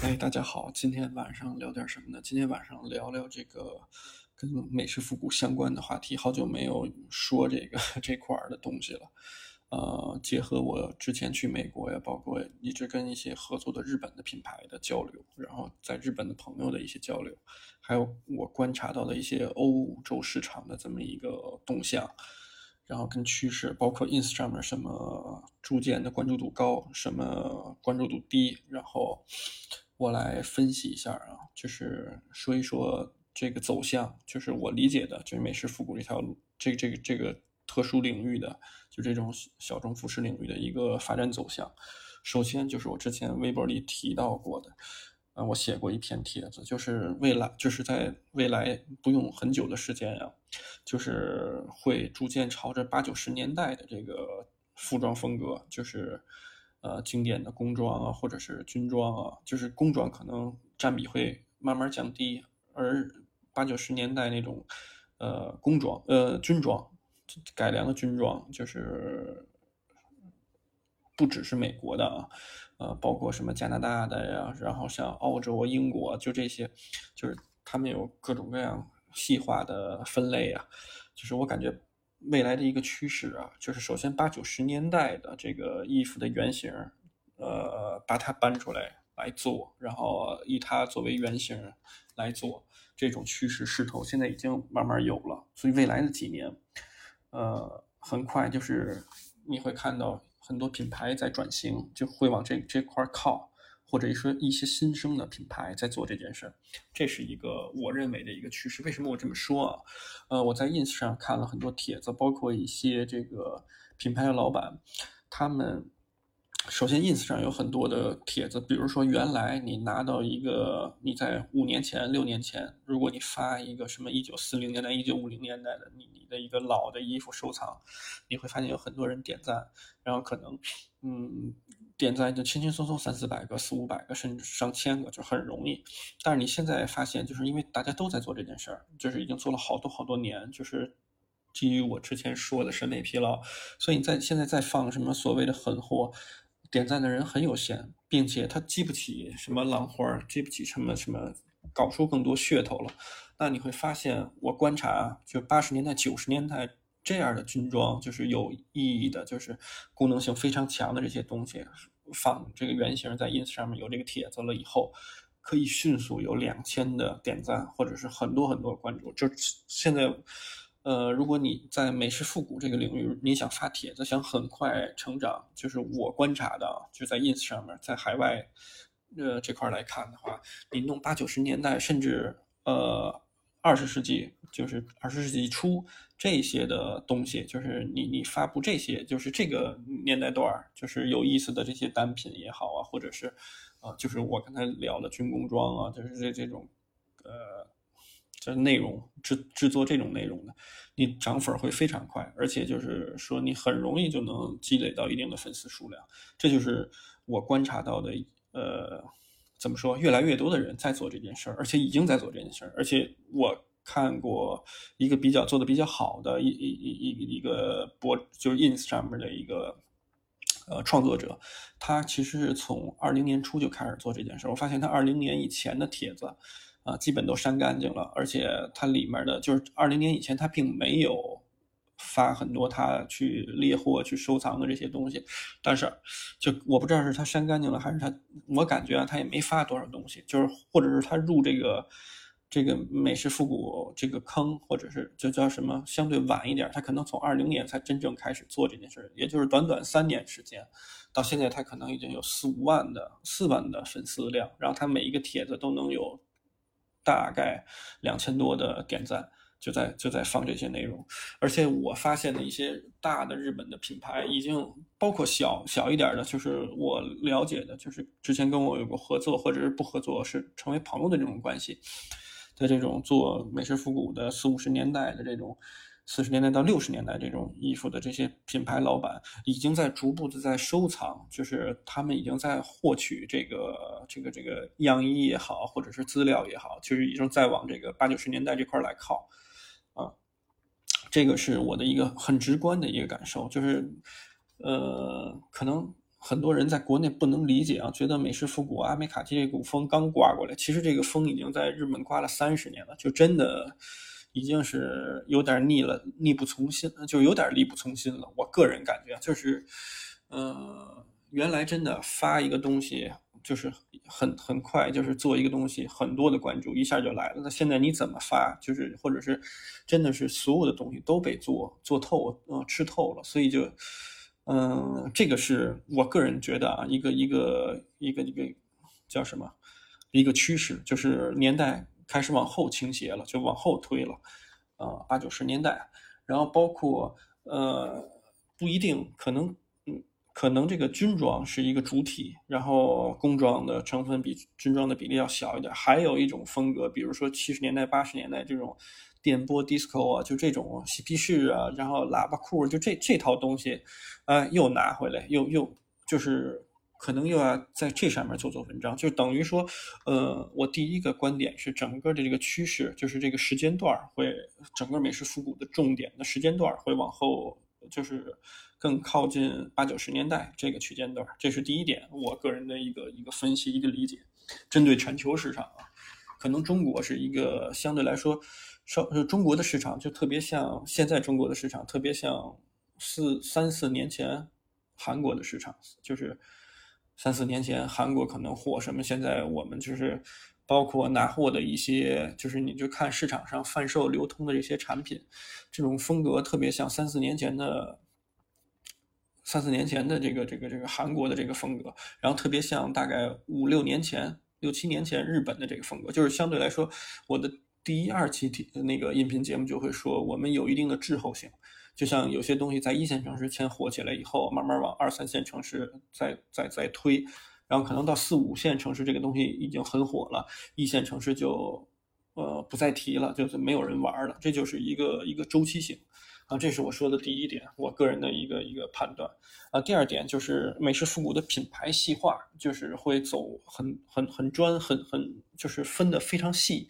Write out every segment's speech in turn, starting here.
哎，大家好，今天晚上聊点什么呢？今天晚上聊聊这个跟美式复古相关的话题。好久没有说这个 这块的东西了。呃，结合我之前去美国呀，包括一直跟一些合作的日本的品牌的交流，然后在日本的朋友的一些交流，还有我观察到的一些欧洲市场的这么一个动向。然后跟趋势，包括 ins 上面什么逐渐的关注度高，什么关注度低，然后我来分析一下啊，就是说一说这个走向，就是我理解的，就是美式复古这条路，这这个这个特殊领域的，就这种小众服饰领域的一个发展走向。首先就是我之前微博里提到过的。啊，我写过一篇帖子，就是未来，就是在未来不用很久的时间啊，就是会逐渐朝着八九十年代的这个服装风格，就是呃经典的工装啊，或者是军装啊，就是工装可能占比会慢慢降低，而八九十年代那种呃工装呃军装改良的军装，就是不只是美国的啊。呃，包括什么加拿大的呀，然后像澳洲、英国，就这些，就是他们有各种各样细化的分类啊。就是我感觉未来的一个趋势啊，就是首先八九十年代的这个衣服的原型，呃，把它搬出来来做，然后以它作为原型来做，这种趋势势头现在已经慢慢有了。所以未来的几年，呃，很快就是你会看到。很多品牌在转型，就会往这这块靠，或者说一些新生的品牌在做这件事，这是一个我认为的一个趋势。为什么我这么说啊？呃，我在 ins 上看了很多帖子，包括一些这个品牌的老板，他们。首先，ins 上有很多的帖子，比如说，原来你拿到一个你在五年前、六年前，如果你发一个什么一九四零年代、一九五零年代的你你的一个老的衣服收藏，你会发现有很多人点赞，然后可能，嗯，点赞就轻轻松松三四百个、四五百个，甚至上千个，就很容易。但是你现在发现，就是因为大家都在做这件事儿，就是已经做了好多好多年，就是基于我之前说的审美疲劳，所以你在现在再放什么所谓的狠货。点赞的人很有限，并且他激不起什么浪花，激不起什么什么，搞出更多噱头了。那你会发现，我观察，就八十年代、九十年代这样的军装，就是有意义的，就是功能性非常强的这些东西，放这个原型在 ins 上面有这个帖子了以后，可以迅速有两千的点赞，或者是很多很多关注。就现在。呃，如果你在美式复古这个领域，你想发帖子，想很快成长，就是我观察的，就在 ins 上面，在海外，呃这块来看的话，你弄八九十年代，甚至呃二十世纪，就是二十世纪初这些的东西，就是你你发布这些，就是这个年代段就是有意思的这些单品也好啊，或者是，呃，就是我刚才聊的军工装啊，就是这这种，呃。就是内容制制作这种内容的，你涨粉会非常快，而且就是说你很容易就能积累到一定的粉丝数量。这就是我观察到的，呃，怎么说，越来越多的人在做这件事儿，而且已经在做这件事儿。而且我看过一个比较做的比较好的一一一一一个博，就是 ins 上面的一个呃创作者，他其实是从二零年初就开始做这件事。我发现他二零年以前的帖子。啊，基本都删干净了，而且它里面的就是二零年以前，他并没有发很多他去猎货、去收藏的这些东西。但是，就我不知道是他删干净了，还是他，我感觉啊，他也没发多少东西。就是或者是他入这个这个美式复古这个坑，或者是就叫什么相对晚一点，他可能从二零年才真正开始做这件事，也就是短短三年时间，到现在他可能已经有四五万的四万的粉丝量，然后他每一个帖子都能有。大概两千多的点赞，就在就在放这些内容，而且我发现的一些大的日本的品牌，已经包括小小一点的，就是我了解的，就是之前跟我有过合作或者是不合作，是成为朋友的这种关系的这种做美式复古的四五十年代的这种。四十年代到六十年代这种衣服的这些品牌老板，已经在逐步的在收藏，就是他们已经在获取这个这个这个样衣也好，或者是资料也好，其实已经在往这个八九十年代这块来靠，啊，这个是我的一个很直观的一个感受，就是，呃，可能很多人在国内不能理解啊，觉得美式复古、阿美卡基这股风刚刮过来，其实这个风已经在日本刮了三十年了，就真的已经是有点腻了，力不从心，就有点力不从心了。我个人感觉就是，呃，原来真的发一个东西就是很很快，就是做一个东西很多的关注，一下就来了。那现在你怎么发，就是或者是真的是所有的东西都被做做透，呃，吃透了，所以就。嗯，这个是我个人觉得啊，一个一个一个一个叫什么，一个趋势，就是年代开始往后倾斜了，就往后推了，啊，八九十年代，然后包括呃，不一定，可能嗯，可能这个军装是一个主体，然后工装的成分比军装的比例要小一点，还有一种风格，比如说七十年代、八十年代这种。电波 disco 啊，就这种嬉皮士啊，然后喇叭裤，就这这套东西，啊，又拿回来，又又就是可能又要在这上面做做文章，就等于说，呃，我第一个观点是整个的这个趋势，就是这个时间段会整个美式复古的重点的时间段会往后，就是更靠近八九十年代这个区间段，这是第一点，我个人的一个一个分析一个理解，针对全球市场啊，可能中国是一个相对来说。就中国的市场就特别像现在中国的市场，特别像四三四年前韩国的市场，就是三四年前韩国可能火什么，现在我们就是包括拿货的一些，就是你就看市场上贩售流通的这些产品，这种风格特别像三四年前的三四年前的这个这个这个韩国的这个风格，然后特别像大概五六年前六七年前日本的这个风格，就是相对来说我的。第一、二期体那个音频节目就会说，我们有一定的滞后性，就像有些东西在一线城市先火起来以后，慢慢往二三线城市再再再推，然后可能到四五线城市这个东西已经很火了，一线城市就呃不再提了，就是没有人玩了，这就是一个一个周期性。啊，这是我说的第一点，我个人的一个一个判断。啊，第二点就是美式复古的品牌细化，就是会走很很很专，很很就是分的非常细。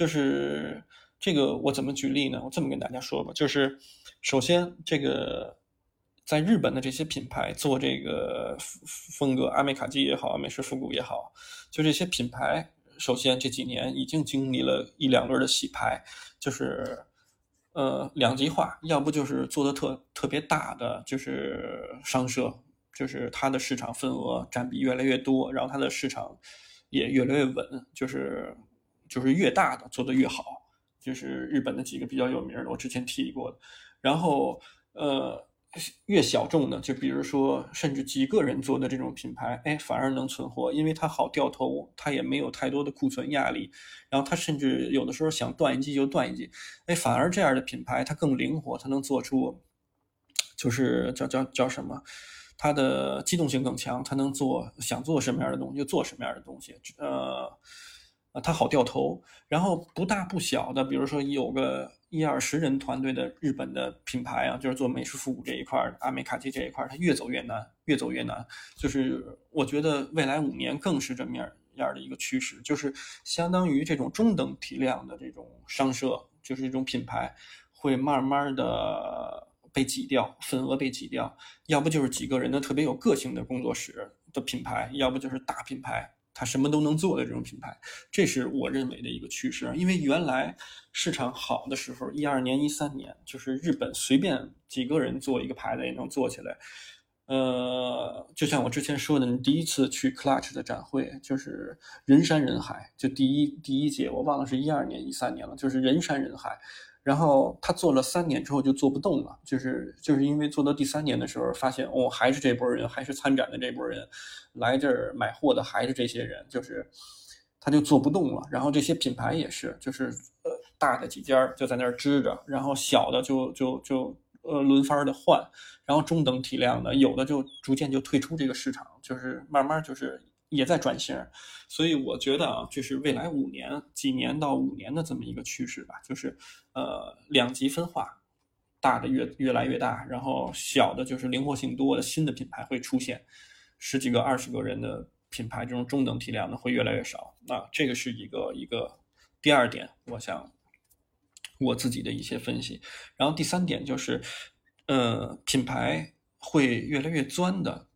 就是这个我怎么举例呢？我这么跟大家说吧，就是首先这个在日本的这些品牌做这个风格，阿美卡基也好，美式复古也好，就这些品牌，首先这几年已经经历了一两轮的洗牌，就是。呃，两极化，要不就是做的特特别大的，就是商社，就是它的市场份额占比越来越多，然后它的市场也越来越稳，就是就是越大的做的越好，就是日本的几个比较有名的，我之前提过的，然后呃。越小众的，就比如说，甚至几个人做的这种品牌，哎，反而能存活，因为它好掉头，它也没有太多的库存压力，然后它甚至有的时候想断一季就断一季，哎，反而这样的品牌它更灵活，它能做出，就是叫叫叫什么，它的机动性更强，它能做想做什么样的东西就做什么样的东西，呃。啊，它好掉头，然后不大不小的，比如说有个一二十人团队的日本的品牌啊，就是做美式复古这一块阿美卡基这一块它越走越难，越走越难。就是我觉得未来五年更是这么样样的一个趋势，就是相当于这种中等体量的这种商社，就是这种品牌会慢慢的被挤掉，份额被挤掉，要不就是几个人的特别有个性的工作室的品牌，要不就是大品牌。它什么都能做的这种品牌，这是我认为的一个趋势。因为原来市场好的时候，一二年、一三年，就是日本随便几个人做一个牌子也能做起来。呃，就像我之前说的，你第一次去 Clutch 的展会，就是人山人海，就第一第一届，我忘了是一二年、一三年了，就是人山人海。然后他做了三年之后就做不动了，就是就是因为做到第三年的时候，发现哦还是这波人，还是参展的这波人，来这儿买货的还是这些人，就是他就做不动了。然后这些品牌也是，就是呃大的几家就在那儿支着，然后小的就就就呃轮番的换，然后中等体量的有的就逐渐就退出这个市场，就是慢慢就是。也在转型，所以我觉得啊，就是未来五年、几年到五年的这么一个趋势吧，就是呃两极分化，大的越越来越大，然后小的就是灵活性多的新的品牌会出现，十几个、二十个人的品牌这种中等体量的会越来越少。那这个是一个一个第二点，我想我自己的一些分析。然后第三点就是，呃，品牌会越来越钻的。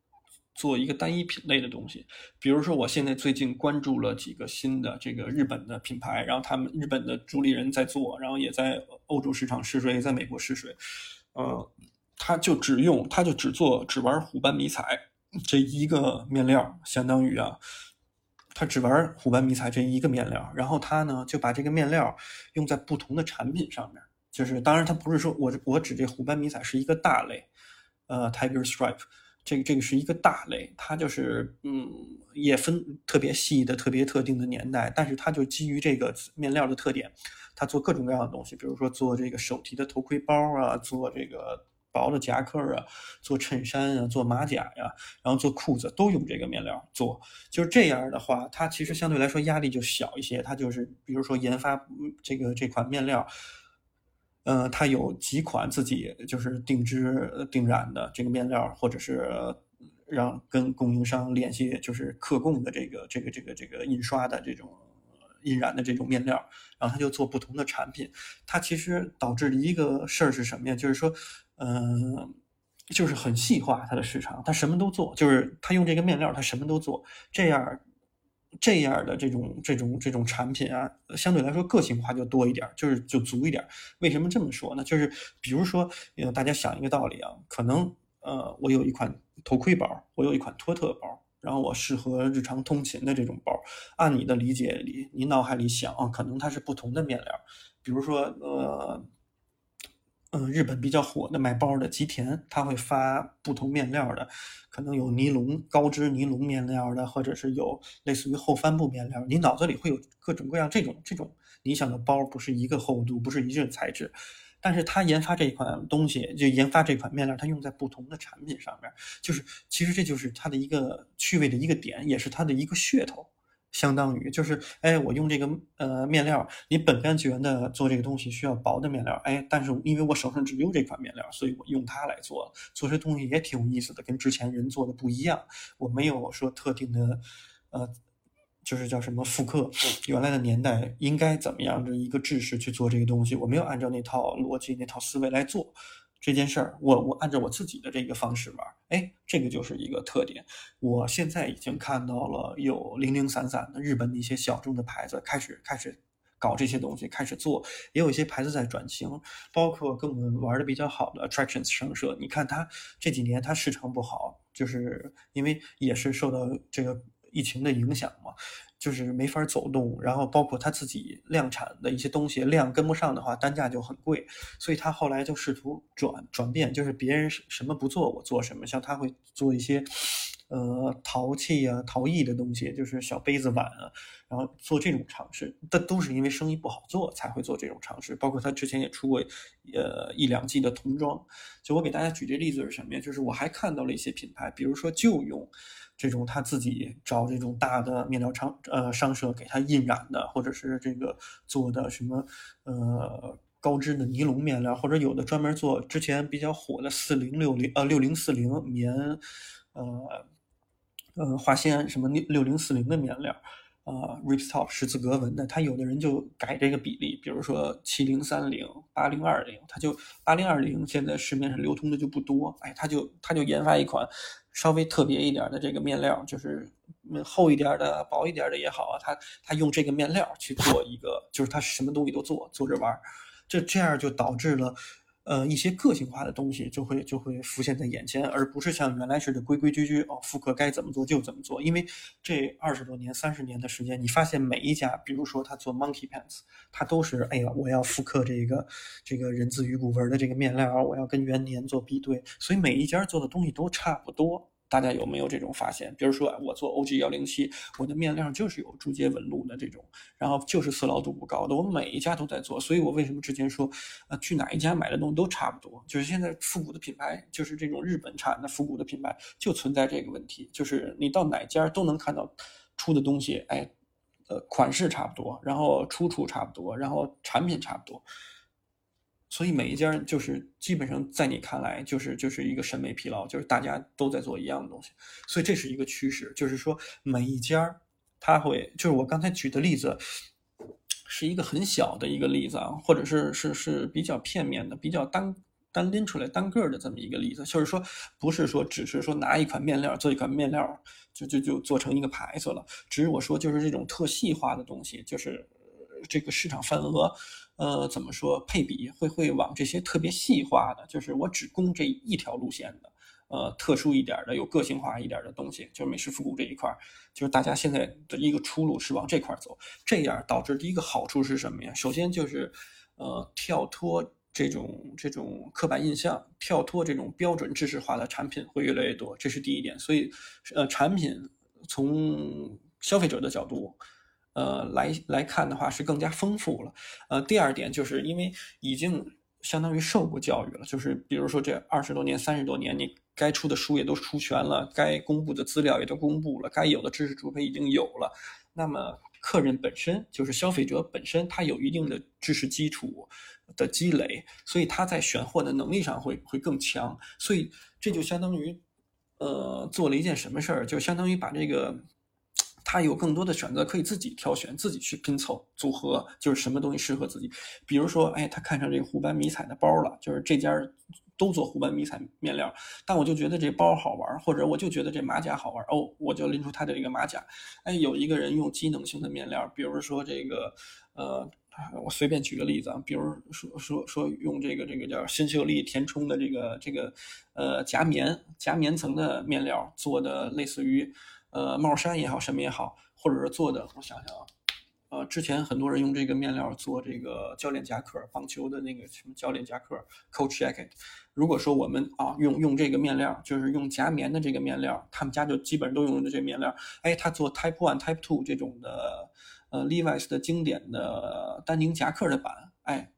做一个单一品类的东西。比如说，我现在最近关注了几个新的这个日本的品牌，然后他们日本的主理人在做，然后也在欧洲市场试水，也在美国试水。呃，他就只用，他就只做，只玩虎斑迷彩这一个面料，相当于啊。他只玩虎斑迷彩这一个面料，然后他呢就把这个面料用在不同的产品上面。就是当然，他不是说我我指这虎斑迷彩是一个大类，呃，Tiger Stripe，这个这个是一个大类，它就是嗯也分特别细的、特别特定的年代，但是它就基于这个面料的特点，它做各种各样的东西，比如说做这个手提的头盔包啊，做这个。薄的夹克啊，做衬衫啊，做马甲呀，然后做裤子都用这个面料做，就是这样的话，它其实相对来说压力就小一些。它就是比如说研发这个这款面料，呃，它有几款自己就是定制定染的这个面料，或者是让跟供应商联系，就是客供的这个这个这个这个印刷的这种。印染的这种面料，然后他就做不同的产品。它其实导致的一个事儿是什么呀？就是说，嗯，就是很细化它的市场，它什么都做，就是他用这个面料，他什么都做。这样，这样的这种这种这种产品啊，相对来说个性化就多一点，就是就足一点。为什么这么说呢？就是比如说，呃大家想一个道理啊，可能呃，我有一款头盔包，我有一款托特包。然后我适合日常通勤的这种包，按你的理解里，你脑海里想啊，可能它是不同的面料，比如说呃，嗯，日本比较火的卖包的吉田，他会发不同面料的，可能有尼龙高织尼龙面料的，或者是有类似于后帆布面料，你脑子里会有各种各样这种这种你想的包，不是一个厚度，不是一种材质。但是他研发这一款东西，就研发这款面料，它用在不同的产品上面，就是其实这就是它的一个趣味的一个点，也是它的一个噱头，相当于就是，哎，我用这个呃面料，你本干觉的做这个东西需要薄的面料，哎，但是因为我手上只有这款面料，所以我用它来做，做这东西也挺有意思的，跟之前人做的不一样，我没有说特定的，呃。就是叫什么复刻原来的年代应该怎么样的一个制式去做这个东西，我没有按照那套逻辑、那套思维来做这件事儿，我我按照我自己的这个方式玩，哎，这个就是一个特点。我现在已经看到了有零零散散的日本的一些小众的牌子开始开始搞这些东西，开始做，也有一些牌子在转型，包括跟我们玩的比较好的 Attractions 商社，你看它这几年它市场不好，就是因为也是受到这个。疫情的影响嘛，就是没法走动，然后包括他自己量产的一些东西量跟不上的话，单价就很贵，所以他后来就试图转转变，就是别人什么不做我做什么，像他会做一些，呃，陶器啊、陶艺的东西，就是小杯子碗啊，然后做这种尝试，但都是因为生意不好做才会做这种尝试。包括他之前也出过，呃，一两季的童装。就我给大家举这例子是什么呀？就是我还看到了一些品牌，比如说就用。这种他自己找这种大的面料厂呃商社给他印染的，或者是这个做的什么呃高织的尼龙面料，或者有的专门做之前比较火的四零六零呃六零四零棉呃呃化纤什么六零四零的面料。呃，ripstop 十字格纹的，他有的人就改这个比例，比如说七零三零、八零二零，他就八零二零现在市面上流通的就不多，哎，他就他就研发一款稍微特别一点的这个面料，就是厚一点的、薄一点的也好啊，他他用这个面料去做一个，就是他什么东西都做，做着玩，这这样就导致了。呃，一些个性化的东西就会就会浮现在眼前，而不是像原来似的规规矩矩哦，复刻该怎么做就怎么做。因为这二十多年、三十年的时间，你发现每一家，比如说他做 Monkey Pants，他都是哎呀，我要复刻这个这个人字鱼骨纹的这个面料，我要跟元年做比对，所以每一家做的东西都差不多。大家有没有这种发现？比如说，我做 OG 幺零七，我的面料就是有竹节纹路的这种，然后就是色牢度不高的，我每一家都在做。所以我为什么之前说，呃，去哪一家买的东西都差不多？就是现在复古的品牌，就是这种日本产的复古的品牌，就存在这个问题，就是你到哪家都能看到出的东西，哎，呃，款式差不多，然后出处差不多，然后产品差不多。所以每一家就是基本上在你看来就是就是一个审美疲劳，就是大家都在做一样的东西，所以这是一个趋势，就是说每一家他会就是我刚才举的例子是一个很小的一个例子啊，或者是是是比较片面的、比较单单拎出来单个的这么一个例子，就是说不是说只是说拿一款面料做一款面料就就就做成一个牌子了，只是我说就是这种特细化的东西，就是这个市场份额，呃，怎么说配比会会往这些特别细化的，就是我只供这一条路线的。呃，特殊一点的、有个性化一点的东西，就是美式复古这一块就是大家现在的一个出路是往这块走。这样导致第一个好处是什么呀？首先就是，呃，跳脱这种这种刻板印象，跳脱这种标准知识化的产品会越来越多，这是第一点。所以，呃，产品从消费者的角度，呃，来来看的话是更加丰富了。呃，第二点就是因为已经相当于受过教育了，就是比如说这二十多年、三十多年你。该出的书也都出全了，该公布的资料也都公布了，该有的知识储备已经有了。那么，客人本身就是消费者本身，他有一定的知识基础的积累，所以他在选货的能力上会会更强。所以这就相当于，呃，做了一件什么事儿？就相当于把这个，他有更多的选择，可以自己挑选，自己去拼凑组合，就是什么东西适合自己。比如说，哎，他看上这个湖斑迷彩的包了，就是这家。都做湖斑迷彩面料，但我就觉得这包好玩，或者我就觉得这马甲好玩哦，我就拎出他的这个马甲。哎，有一个人用机能性的面料，比如说这个，呃，我随便举个例子啊，比如说说说用这个这个叫新秀丽填充的这个这个呃夹棉夹棉层的面料做的，类似于呃帽衫也好，什么也好，或者是做的，我想想啊。呃，之前很多人用这个面料做这个教练夹克，棒球的那个什么教练夹克，Coach Jacket。如果说我们啊用用这个面料，就是用夹棉的这个面料，他们家就基本上都用的这面料。哎，他做 Type One、Type Two 这种的，呃，Levi's 的经典的丹宁夹克的版，哎，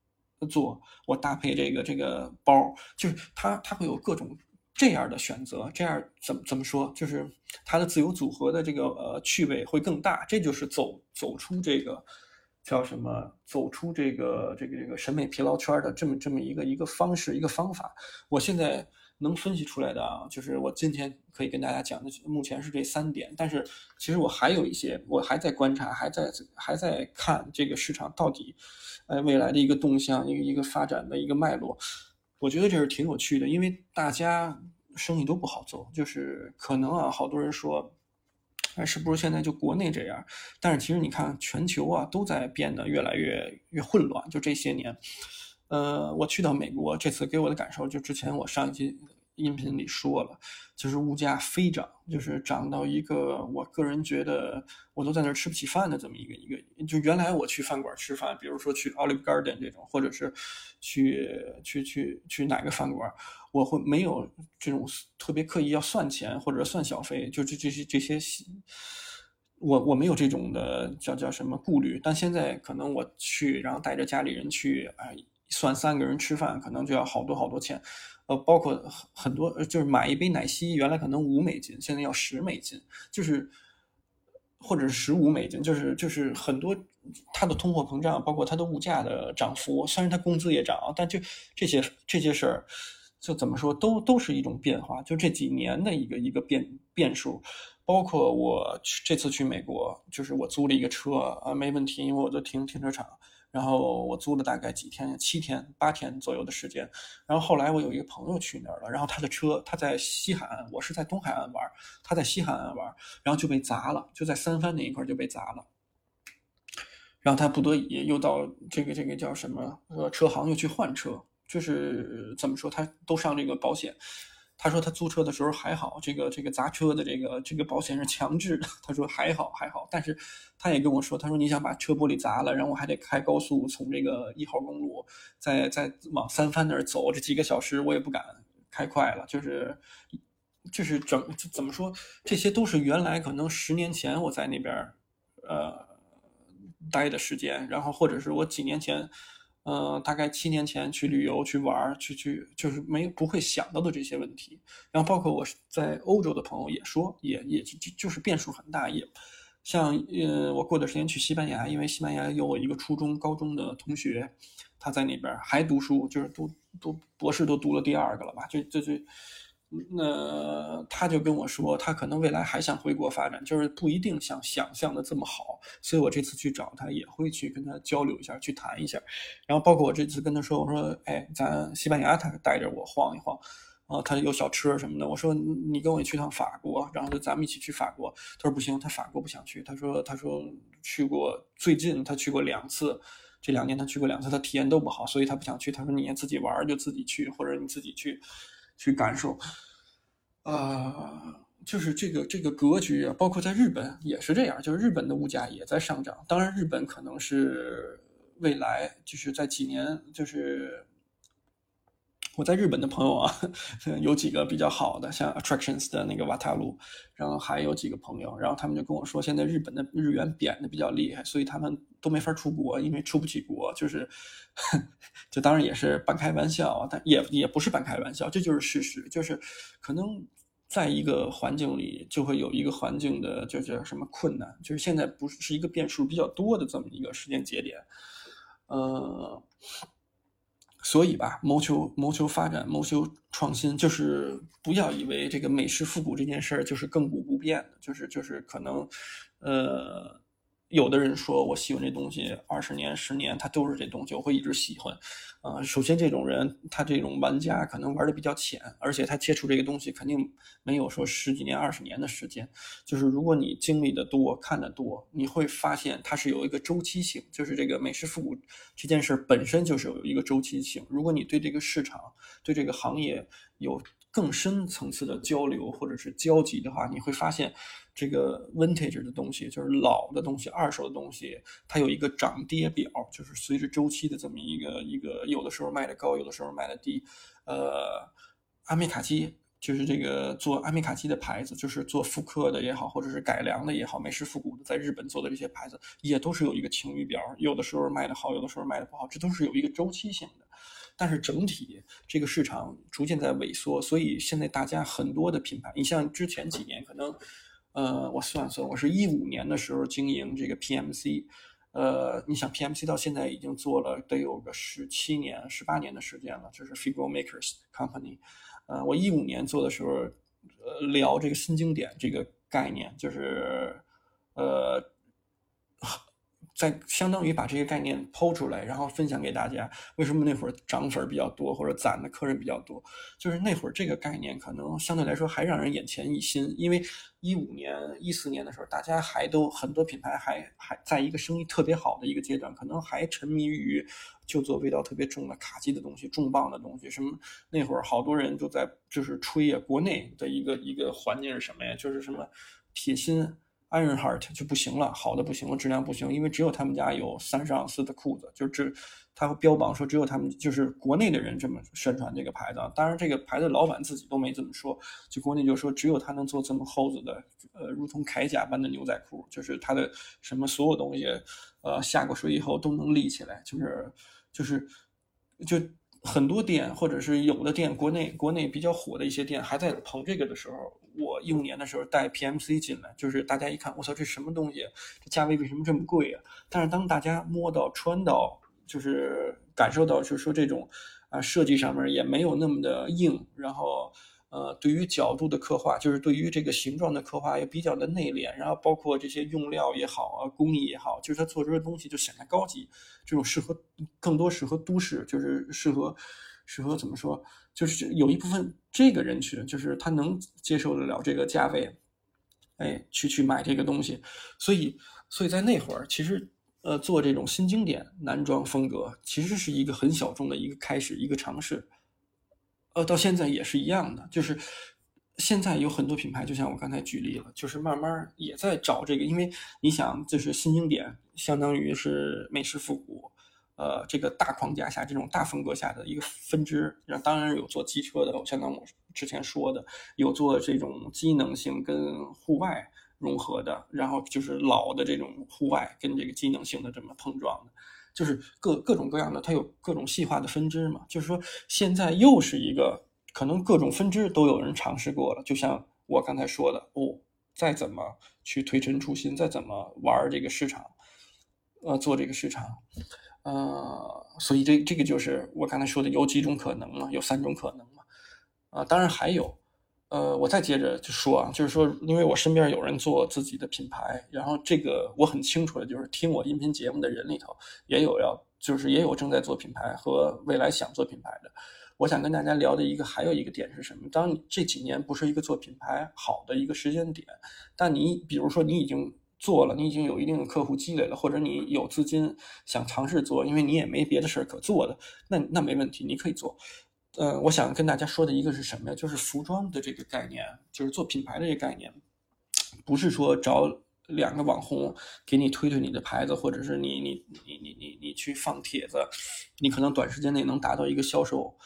做我搭配这个这个包，就是它它会有各种。这样的选择，这样怎么怎么说，就是它的自由组合的这个呃趣味会更大，这就是走走出这个叫什么，走出这个这个这个审美疲劳圈的这么这么一个一个方式一个方法。我现在能分析出来的啊，就是我今天可以跟大家讲的，目前是这三点。但是其实我还有一些，我还在观察，还在还在看这个市场到底，呃未来的一个动向，一个一个发展的一个脉络。我觉得这是挺有趣的，因为大家生意都不好做，就是可能啊，好多人说，哎，是不是现在就国内这样？但是其实你看，全球啊都在变得越来越越混乱。就这些年，呃，我去到美国这次给我的感受，就之前我上一期音频里说了，就是物价飞涨，就是涨到一个我个人觉得我都在那儿吃不起饭的这么一个一个。就原来我去饭馆吃饭，比如说去 Olive Garden 这种，或者是。去去去去哪个饭馆，我会没有这种特别刻意要算钱或者算小费，就这这些这些，我我没有这种的叫叫什么顾虑。但现在可能我去，然后带着家里人去，哎，算三个人吃饭可能就要好多好多钱，呃，包括很多，就是买一杯奶昔，原来可能五美金，现在要十美金，就是或者是十五美金，就是就是很多。它的通货膨胀，包括它的物价的涨幅，虽然它工资也涨，但就这些这些事儿，就怎么说，都都是一种变化。就这几年的一个一个变变数，包括我这次去美国，就是我租了一个车啊，没问题，因为我都停停车场。然后我租了大概几天，七天八天左右的时间。然后后来我有一个朋友去那儿了，然后他的车他在西海岸，我是在东海岸玩，他在西海岸玩，然后就被砸了，就在三藩那一块就被砸了。然后他不得已又到这个这个叫什么呃车行又去换车，就是怎么说他都上这个保险。他说他租车的时候还好，这个这个砸车的这个这个保险是强制的。他说还好还好，但是他也跟我说，他说你想把车玻璃砸了，然后我还得开高速从这个一号公路再再往三藩那儿走，这几个小时我也不敢开快了，就是就是整怎么说，这些都是原来可能十年前我在那边呃。待的时间，然后或者是我几年前，呃，大概七年前去旅游去玩去去，就是没不会想到的这些问题。然后包括我在欧洲的朋友也说，也也就就是变数很大。也像呃，我过段时间去西班牙，因为西班牙有我一个初中、高中的同学，他在那边还读书，就是读读博士都读了第二个了吧？就就就那他就跟我说，他可能未来还想回国发展，就是不一定像想象的这么好。所以我这次去找他，也会去跟他交流一下，去谈一下。然后包括我这次跟他说，我说，哎，咱西班牙，他带着我晃一晃，啊，他有小车什么的。我说，你跟我去趟法国，然后就咱们一起去法国。他说不行，他法国不想去。他说，他说去过，最近他去过两次，这两年他去过两次，他体验都不好，所以他不想去。他说你自己玩就自己去，或者你自己去。去感受，啊，就是这个这个格局啊，包括在日本也是这样，就是日本的物价也在上涨。当然，日本可能是未来就是在几年，就是我在日本的朋友啊，有几个比较好的，像 Attractions 的那个瓦塔鲁，然后还有几个朋友，然后他们就跟我说，现在日本的日元贬的比较厉害，所以他们都没法出国，因为出不起国，就是。这当然也是半开玩笑，但也也不是半开玩笑，这就是事实。就是可能在一个环境里，就会有一个环境的，就叫什么困难。就是现在不是是一个变数比较多的这么一个时间节点，呃，所以吧，谋求谋求发展，谋求创新，就是不要以为这个美式复古这件事儿就是亘古不变的，就是就是可能，呃。有的人说我喜欢这东西二十年、十年，他都是这东西，我会一直喜欢。啊，首先这种人，他这种玩家可能玩的比较浅，而且他接触这个东西肯定没有说十几年、二十年的时间。就是如果你经历的多、看的多，你会发现它是有一个周期性，就是这个美式复古这件事本身就是有一个周期性。如果你对这个市场、对这个行业有更深层次的交流或者是交集的话，你会发现。这个 vintage 的东西就是老的东西，二手的东西，它有一个涨跌表，就是随着周期的这么一个一个，有的时候卖的高，有的时候卖的低。呃，阿米卡基就是这个做阿米卡基的牌子，就是做复刻的也好，或者是改良的也好，美式复古的，在日本做的这些牌子，也都是有一个晴雨表，有的时候卖的好，有的时候卖的不好，这都是有一个周期性的。但是整体这个市场逐渐在萎缩，所以现在大家很多的品牌，你像之前几年可能。呃，我算算，我是一五年的时候经营这个 PMC，呃，你想 PMC 到现在已经做了得有个十七年、十八年的时间了，就是 Figure Makers Company。呃，我一五年做的时候，呃，聊这个新经典这个概念，就是呃。在相当于把这个概念抛出来，然后分享给大家。为什么那会儿涨粉比较多，或者攒的客人比较多？就是那会儿这个概念可能相对来说还让人眼前一新。因为一五年、一四年的时候，大家还都很多品牌还还在一个生意特别好的一个阶段，可能还沉迷于就做味道特别重的卡机的东西、重磅的东西。什么那会儿好多人都在就是吹呀，国内的一个一个环境是什么呀？就是什么铁心。Iron Heart 就不行了，好的不行了，质量不行，因为只有他们家有三十盎司的裤子，就只他会标榜说只有他们就是国内的人这么宣传这个牌子。当然，这个牌子老板自己都没这么说，就国内就说只有他能做这么厚子的，呃，如同铠甲般的牛仔裤，就是他的什么所有东西，呃，下过水以后都能立起来，就是就是就。很多店，或者是有的店，国内国内比较火的一些店，还在捧这个的时候，我一五年的时候带 PMC 进来，就是大家一看，我操，这什么东西？这价位为什么这么贵啊？但是当大家摸到、穿到，就是感受到，就是说这种啊设计上面也没有那么的硬，然后。呃，对于角度的刻画，就是对于这个形状的刻画也比较的内敛，然后包括这些用料也好啊，工艺也好，就是他做出的东西就显得高级。这种适合更多适合都市，就是适合适合怎么说？就是有一部分这个人群，就是他能接受得了这个价位，哎，去去买这个东西。所以，所以在那会儿，其实呃，做这种新经典男装风格，其实是一个很小众的一个开始，一个尝试。呃，到现在也是一样的，就是现在有很多品牌，就像我刚才举例了，就是慢慢也在找这个，因为你想，就是新经典，相当于是美式复古，呃，这个大框架下，这种大风格下的一个分支。然后当然有做机车的，我相当我之前说的，有做这种机能性跟户外融合的，然后就是老的这种户外跟这个机能性的这么碰撞的。就是各各种各样的，它有各种细化的分支嘛。就是说，现在又是一个可能各种分支都有人尝试过了。就像我刚才说的，哦，再怎么去推陈出新，再怎么玩这个市场，呃，做这个市场，呃，所以这这个就是我刚才说的有几种可能嘛，有三种可能嘛。啊，当然还有，呃，我再接着就说啊，就是说，因为我身边有人做自己的品牌，然后这个我很清楚的，就是听我音频节目的人里头也有要，就是也有正在做品牌和未来想做品牌的。我想跟大家聊的一个还有一个点是什么？当你这几年不是一个做品牌好的一个时间点，但你比如说你已经做了，你已经有一定的客户积累了，或者你有资金想尝试做，因为你也没别的事儿可做的，那那没问题，你可以做。呃，我想跟大家说的一个是什么呀？就是服装的这个概念，就是做品牌的这个概念，不是说找两个网红给你推推你的牌子，或者是你你你你你你去放帖子，你可能短时间内能达到一个销售。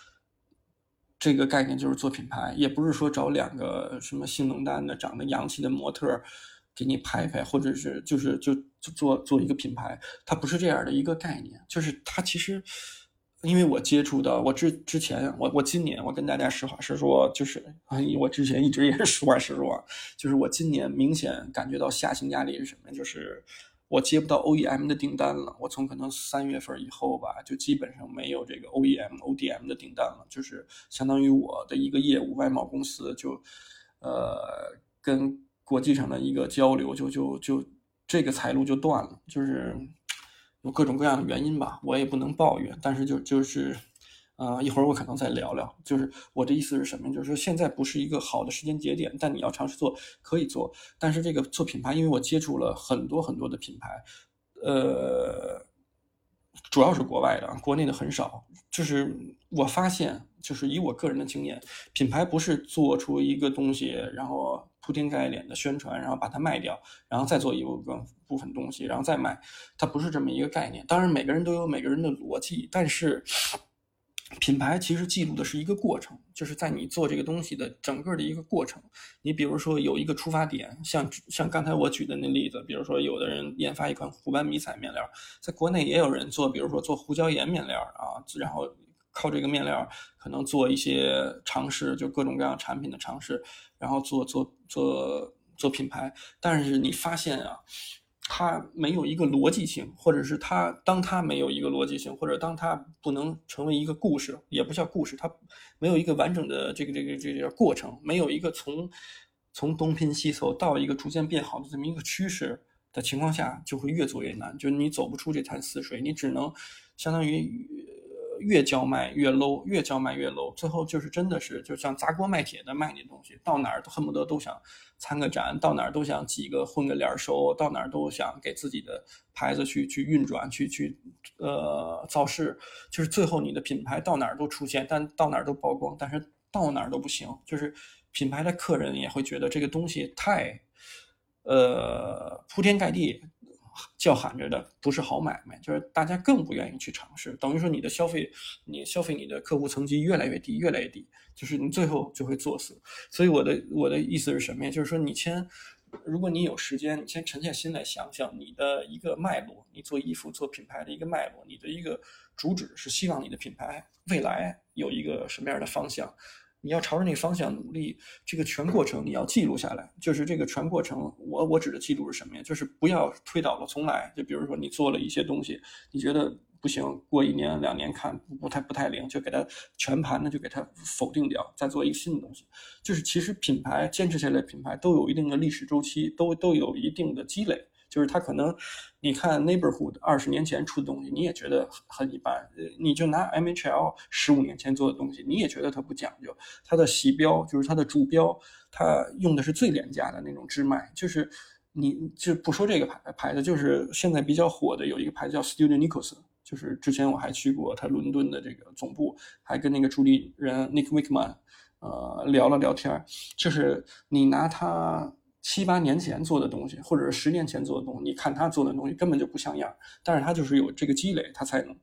这个概念就是做品牌，也不是说找两个什么性能单的、长得洋气的模特给你拍拍，或者是就是就就做做一个品牌，它不是这样的一个概念，就是它其实。因为我接触的，我之之前，我我今年，我跟大家实话实说，就是我之前一直也是实话实说，就是我今年明显感觉到下行压力是什么？就是我接不到 OEM 的订单了。我从可能三月份以后吧，就基本上没有这个 OEM、ODM 的订单了，就是相当于我的一个业务外贸公司就，呃，跟国际上的一个交流就就就这个财路就断了，就是。有各种各样的原因吧，我也不能抱怨，但是就就是，呃，一会儿我可能再聊聊。就是我的意思是什么？就是说现在不是一个好的时间节点，但你要尝试做可以做。但是这个做品牌，因为我接触了很多很多的品牌，呃，主要是国外的，国内的很少。就是我发现，就是以我个人的经验，品牌不是做出一个东西，然后。铺天盖脸的宣传，然后把它卖掉，然后再做一部分部分东西，然后再卖，它不是这么一个概念。当然，每个人都有每个人的逻辑，但是品牌其实记录的是一个过程，就是在你做这个东西的整个的一个过程。你比如说有一个出发点，像像刚才我举的那例子，比如说有的人研发一款虎斑迷彩面料，在国内也有人做，比如说做胡椒盐面料啊，然后。靠这个面料，可能做一些尝试，就各种各样产品的尝试，然后做做做做品牌。但是你发现啊，它没有一个逻辑性，或者是它当它没有一个逻辑性，或者当它不能成为一个故事，也不叫故事，它没有一个完整的这个这个这个过程，没有一个从从东拼西凑到一个逐渐变好的这么一个趋势的情况下，就会越做越难，就是你走不出这潭死水，你只能相当于。越叫卖越 low，越叫卖越 low，最后就是真的是就像砸锅卖铁的卖你东西，到哪儿都恨不得都想参个展，到哪儿都想几个混个脸熟，到哪儿都想给自己的牌子去去运转，去去呃造势，就是最后你的品牌到哪儿都出现，但到哪儿都曝光，但是到哪儿都不行，就是品牌的客人也会觉得这个东西太呃铺天盖地。叫喊着的不是好买卖，就是大家更不愿意去尝试，等于说你的消费，你消费你的客户层级越来越低，越来越低，就是你最后就会作死。所以我的我的意思是什么呀？就是说你先，如果你有时间，你先沉下心来想想你的一个脉络，你做衣服做品牌的一个脉络，你的一个主旨是希望你的品牌未来有一个什么样的方向。你要朝着那个方向努力，这个全过程你要记录下来。就是这个全过程，我我指的记录是什么呀？就是不要推倒了重来。就比如说你做了一些东西，你觉得不行，过一年两年看不太不太灵，就给它全盘的就给它否定掉，再做一个新的东西。就是其实品牌坚持下来，品牌都有一定的历史周期，都都有一定的积累。就是它可能，你看 Neighborhood 二十年前出的东西，你也觉得很一般。呃，你就拿 MHL 十五年前做的东西，你也觉得它不讲究。它的席标就是它的主标，它用的是最廉价的那种织麦。就是你就不说这个牌牌子，就是现在比较火的有一个牌子叫 Studio Nikos，就是之前我还去过它伦敦的这个总部，还跟那个助理人 Nick Wickman 呃聊了聊天就是你拿它。七八年前做的东西，或者是十年前做的东西，你看他做的东西根本就不像样，但是他就是有这个积累，他才能，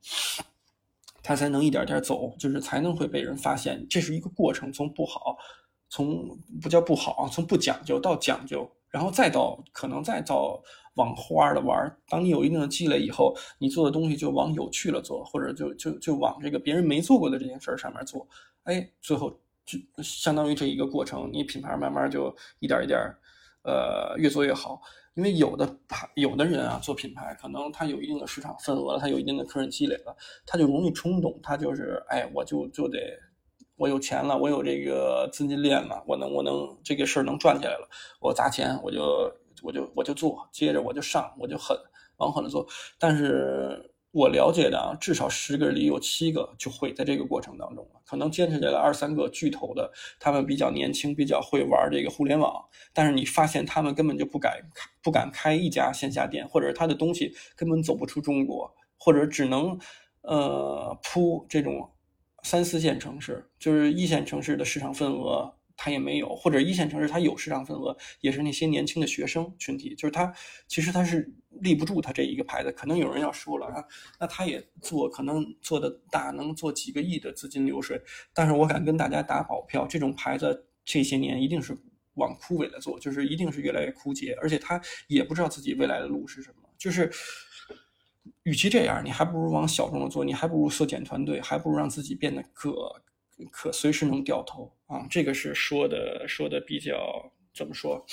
他才能一点点走，就是才能会被人发现。这是一个过程，从不好，从不叫不好，从不讲究到讲究，然后再到可能再到往花的玩。当你有一定的积累以后，你做的东西就往有趣了做，或者就就就往这个别人没做过的这件事儿上面做。哎，最后就相当于这一个过程，你品牌慢慢就一点一点。呃，越做越好，因为有的牌，有的人啊，做品牌，可能他有一定的市场份额了，他有一定的客人积累了，他就容易冲动，他就是，哎，我就就得我有钱了，我有这个资金链了，我能我能这个事儿能赚起来了，我砸钱，我就我就我就做，接着我就上，我就狠往狠的做。但是我了解的啊，至少十个人里有七个就毁在这个过程当中了。可能坚持下来二三个巨头的，他们比较年轻，比较会玩这个互联网，但是你发现他们根本就不敢不敢开一家线下店，或者他的东西根本走不出中国，或者只能呃铺这种。三四线城市就是一线城市的市场份额，它也没有；或者一线城市它有市场份额，也是那些年轻的学生群体。就是它其实它是立不住它这一个牌子。可能有人要说了啊，那他也做，可能做的大，能做几个亿的资金流水。但是我敢跟大家打保票，这种牌子这些年一定是往枯萎的做，就是一定是越来越枯竭，而且他也不知道自己未来的路是什么，就是。与其这样，你还不如往小众的做，你还不如缩减团队，还不如让自己变得可可随时能掉头啊！这个是说的说的比较怎么说？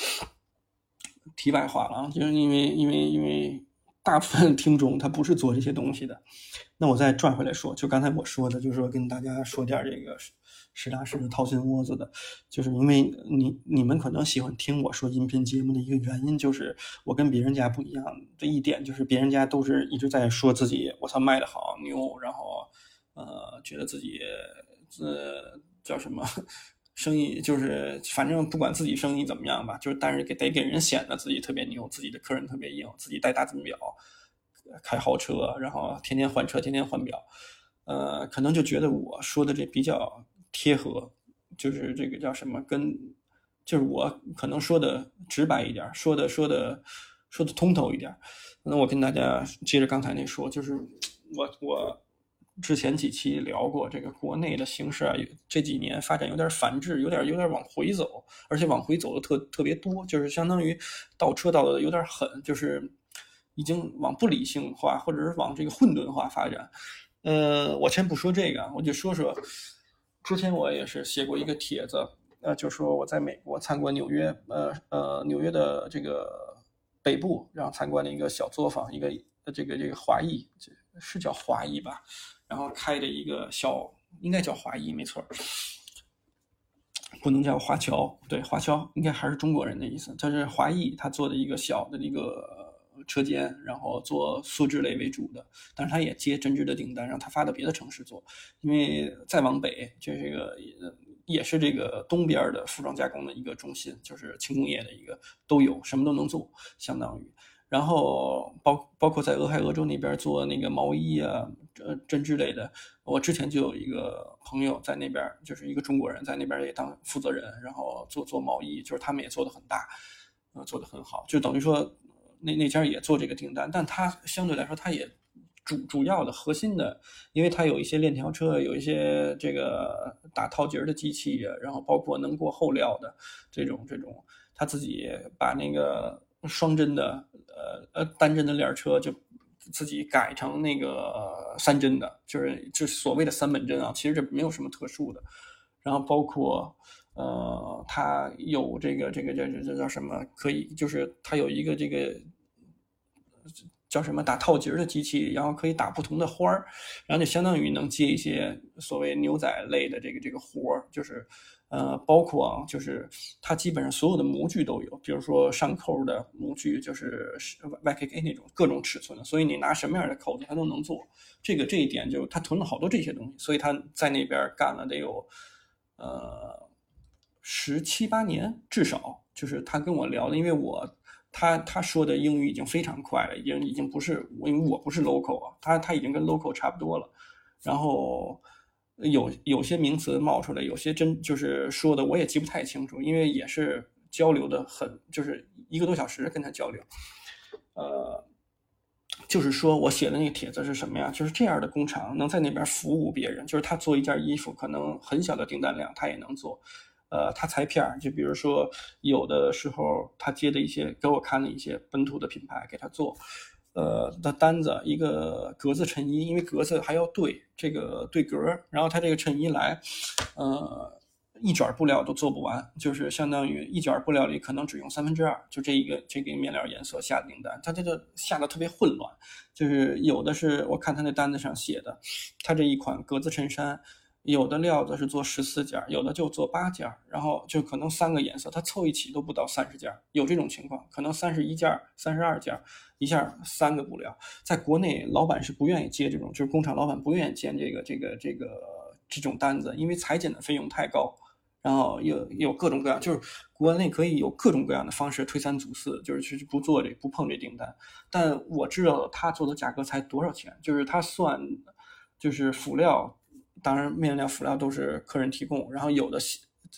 题外话了啊，就是因为因为因为大部分听众他不是做这些东西的，那我再转回来说，就刚才我说的，就是说跟大家说点这个。实打实的掏心窝子的，就是因为你你们可能喜欢听我说音频节目的一个原因，就是我跟别人家不一样的一点，就是别人家都是一直在说自己我操卖的好牛，然后呃觉得自己呃叫什么生意就是反正不管自己生意怎么样吧，就是但是给得给人显得自己特别牛，自己的客人特别硬，自己戴大金表，开豪车，然后天天换车，天天换表，呃可能就觉得我说的这比较。贴合，就是这个叫什么？跟就是我可能说的直白一点，说的说的说的通透一点。那我跟大家接着刚才那说，就是我我之前几期聊过这个国内的形势啊，这几年发展有点反制，有点有点往回走，而且往回走的特特别多，就是相当于倒车倒的有点狠，就是已经往不理性化或者是往这个混沌化发展。呃，我先不说这个，我就说说。之前我也是写过一个帖子，呃，就说我在美国参观纽约，呃呃，纽约的这个北部，然后参观了一个小作坊，一个这个这个华裔，是叫华裔吧，然后开的一个小，应该叫华裔，没错，不能叫华侨，对，华侨应该还是中国人的意思，他是华裔，他做的一个小的一个。车间，然后做塑制类为主的，但是他也接针织的订单，让他发到别的城市做。因为再往北，就这个也是这个东边的服装加工的一个中心，就是轻工业的一个都有，什么都能做，相当于。然后包包括在俄亥俄州那边做那个毛衣啊，呃，针织类的。我之前就有一个朋友在那边，就是一个中国人，在那边也当负责人，然后做做毛衣，就是他们也做的很大，呃，做的很好，就等于说。那那家也做这个订单，但它相对来说，它也主主要的核心的，因为它有一些链条车，有一些这个打套结的机器，然后包括能过后料的这种这种，他自己把那个双针的呃呃单针的链车就自己改成那个三针的，就是就是所谓的三本针啊，其实这没有什么特殊的，然后包括。呃，它有这个这个这这这叫什么？可以就是它有一个这个叫什么打套结的机器，然后可以打不同的花儿，然后就相当于能接一些所谓牛仔类的这个这个活儿，就是呃，包括啊，就是它基本上所有的模具都有，比如说上扣的模具，就是 YKK 那种各种尺寸的，所以你拿什么样的扣子它都能做。这个这一点就他囤了好多这些东西，所以他在那边干了得有呃。十七八年，至少就是他跟我聊的，因为我他他说的英语已经非常快了，已经已经不是因为我不是 local 啊，他他已经跟 local 差不多了。然后有有些名词冒出来，有些真就是说的我也记不太清楚，因为也是交流的很，就是一个多小时跟他交流。呃，就是说我写的那个帖子是什么呀？就是这样的工厂能在那边服务别人，就是他做一件衣服，可能很小的订单量他也能做。呃，他裁片儿，就比如说有的时候他接的一些给我看了一些本土的品牌给他做，呃的单子，一个格子衬衣，因为格子还要对这个对格，然后他这个衬衣来，呃一卷布料都做不完，就是相当于一卷布料里可能只用三分之二，就这一个这个面料颜色下订单，他这个下的特别混乱，就是有的是我看他那单子上写的，他这一款格子衬衫。有的料子是做十四件，有的就做八件，然后就可能三个颜色，它凑一起都不到三十件，有这种情况，可能三十一件、三十二件，一下三个布料。在国内，老板是不愿意接这种，就是工厂老板不愿意接这个、这个、这个这种单子，因为裁剪的费用太高，然后有有各种各样，就是国内可以有各种各样的方式推三阻四，就是去不做这不碰这订单。但我知道他做的价格才多少钱，就是他算，就是辅料。当然，面料、辅料都是客人提供，然后有的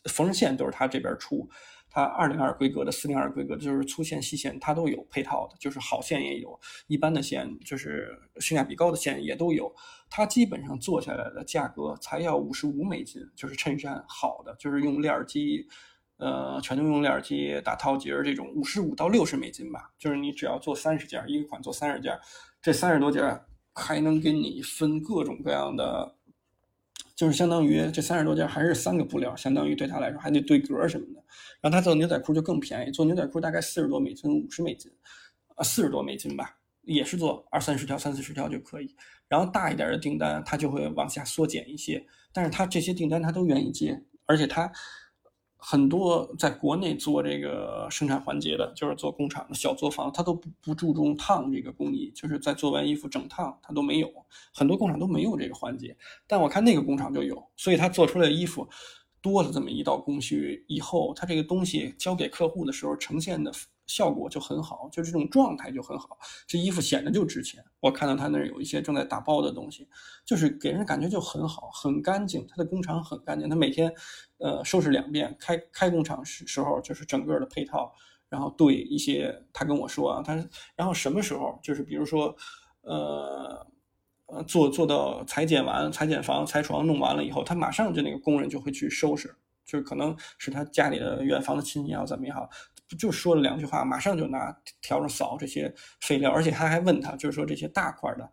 缝纫线都是他这边出，他二零二规格的、四零二规格的，就是粗线、细线他都有配套的，就是好线也有，一般的线就是性价比高的线也都有。他基本上做下来的价格才要五十五美金，就是衬衫好的，就是用链机，呃，全都用链机打套结这种，五十五到六十美金吧。就是你只要做三十件，一个款做三十件，这三十多件还能给你分各种各样的。就是相当于这三十多件还是三个布料，相当于对他来说还得对格什么的。然后他做牛仔裤就更便宜，做牛仔裤大概四十多美金、五十美金，啊，四十多美金吧，也是做二三十条、三四十条就可以。然后大一点的订单他就会往下缩减一些，但是他这些订单他都愿意接，而且他。很多在国内做这个生产环节的，就是做工厂的小作坊，他都不不注重烫这个工艺，就是在做完衣服整烫，他都没有。很多工厂都没有这个环节，但我看那个工厂就有，所以他做出来的衣服多了这么一道工序以后，他这个东西交给客户的时候呈现的。效果就很好，就这种状态就很好，这衣服显得就值钱。我看到他那儿有一些正在打包的东西，就是给人感觉就很好，很干净。他的工厂很干净，他每天，呃，收拾两遍。开开工厂时时候就是整个的配套，然后对一些他跟我说啊，他然后什么时候就是比如说，呃呃做做到裁剪完，裁剪房裁床弄完了以后，他马上就那个工人就会去收拾，就是可能是他家里的远房的亲戚也好怎么也好。就说了两句话，马上就拿笤帚扫这些废料，而且他还问他，就是说这些大块的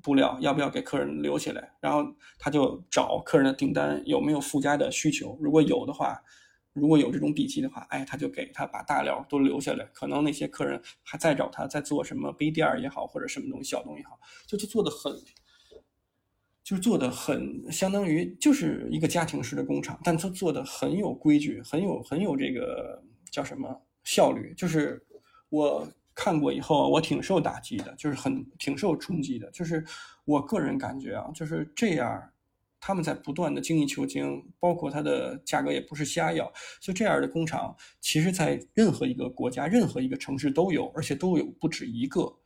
布料要不要给客人留下来，然后他就找客人的订单有没有附加的需求，如果有的话，如果有这种笔记的话，哎，他就给他把大料都留下来，可能那些客人还在找他，在做什么杯垫也好，或者什么东西小东西好，就就做的很，就是做的很相当于就是一个家庭式的工厂，但他做的很有规矩，很有很有这个。叫什么效率？就是我看过以后，我挺受打击的，就是很挺受冲击的。就是我个人感觉啊，就是这样，他们在不断的精益求精，包括它的价格也不是瞎要。就这样的工厂，其实在任何一个国家、任何一个城市都有，而且都有不止一个。